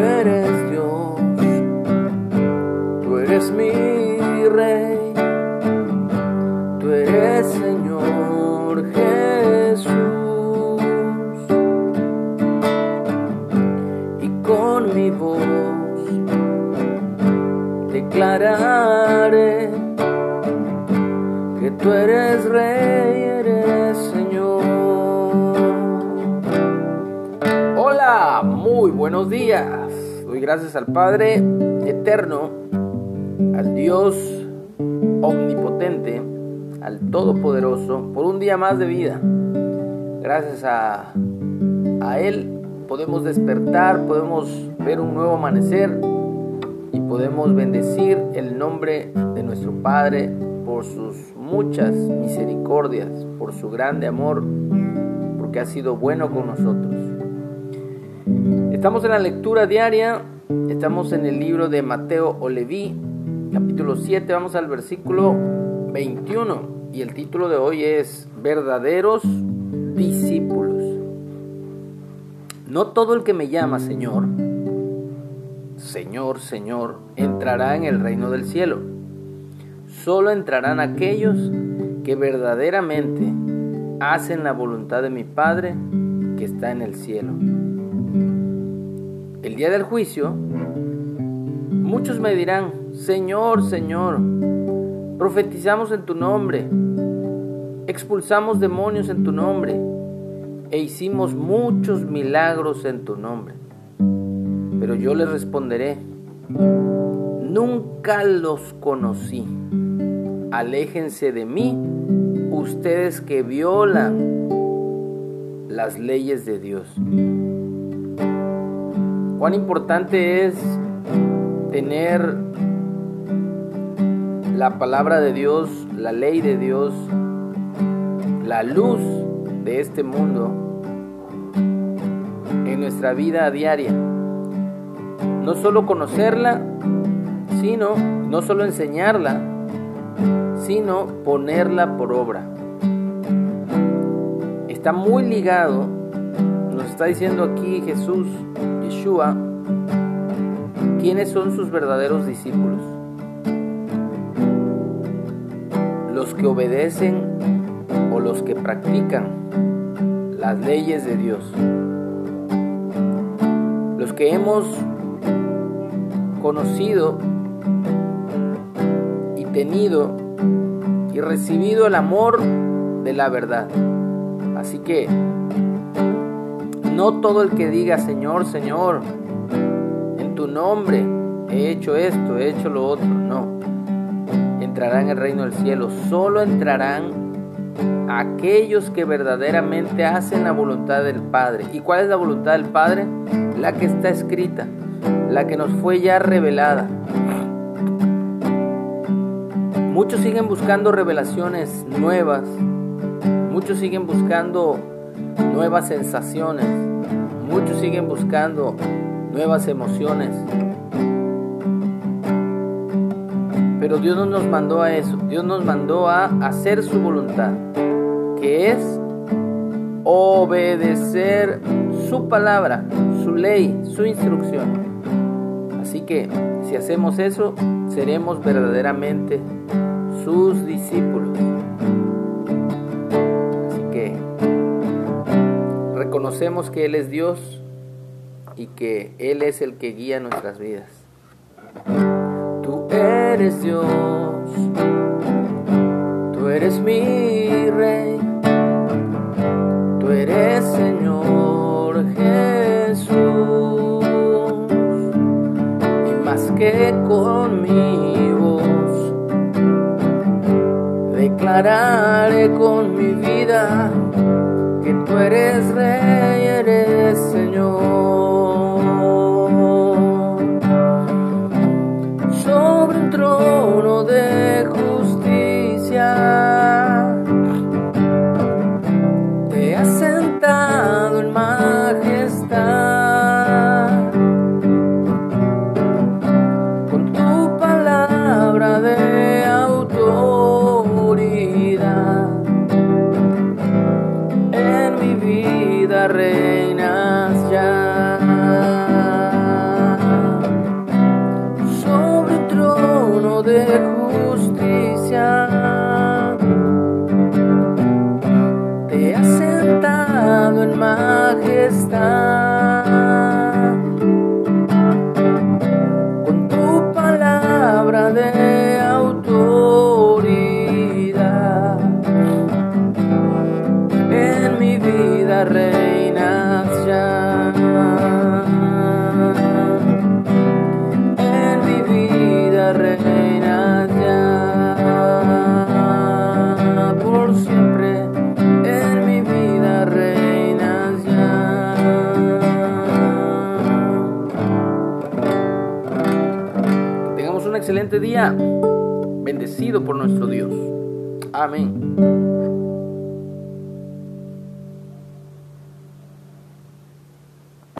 eres Dios, tú eres mi rey, tú eres Señor Jesús. Y con mi voz declararé que tú eres rey, eres buenos días. Doy gracias al Padre eterno, al Dios omnipotente, al Todopoderoso, por un día más de vida. Gracias a, a Él podemos despertar, podemos ver un nuevo amanecer y podemos bendecir el nombre de nuestro Padre por sus muchas misericordias, por su grande amor, porque ha sido bueno con nosotros. Estamos en la lectura diaria, estamos en el libro de Mateo o capítulo 7, vamos al versículo 21 y el título de hoy es Verdaderos discípulos. No todo el que me llama Señor, Señor, Señor, entrará en el reino del cielo. Solo entrarán aquellos que verdaderamente hacen la voluntad de mi Padre que está en el cielo. El día del juicio, muchos me dirán, Señor, Señor, profetizamos en tu nombre, expulsamos demonios en tu nombre e hicimos muchos milagros en tu nombre. Pero yo les responderé, nunca los conocí. Aléjense de mí, ustedes que violan las leyes de Dios. Cuán importante es tener la palabra de Dios, la ley de Dios, la luz de este mundo en nuestra vida diaria. No solo conocerla, sino no solo enseñarla, sino ponerla por obra. Está muy ligado, nos está diciendo aquí Jesús, Yeshua, quiénes son sus verdaderos discípulos. Los que obedecen o los que practican las leyes de Dios. Los que hemos conocido y tenido y recibido el amor de la verdad. Así que no todo el que diga Señor, Señor, en tu nombre he hecho esto, he hecho lo otro, no. Entrarán en el reino del cielo. Solo entrarán aquellos que verdaderamente hacen la voluntad del Padre. ¿Y cuál es la voluntad del Padre? La que está escrita, la que nos fue ya revelada. Muchos siguen buscando revelaciones nuevas, muchos siguen buscando nuevas sensaciones, muchos siguen buscando nuevas emociones. Pero Dios no nos mandó a eso, Dios nos mandó a hacer su voluntad, que es obedecer su palabra, su ley, su instrucción. Así que si hacemos eso, seremos verdaderamente sus discípulos. Reconocemos que Él es Dios y que Él es el que guía nuestras vidas. Tú eres Dios, tú eres mi rey, tú eres Señor Jesús y más que con mi voz declararé con mi vida tú eres rey, eres Señor. de justicia. Te has sentado en majestad. Con tu palabra de autoridad. En mi vida, Rey. Un excelente día, bendecido por nuestro Dios. Amén.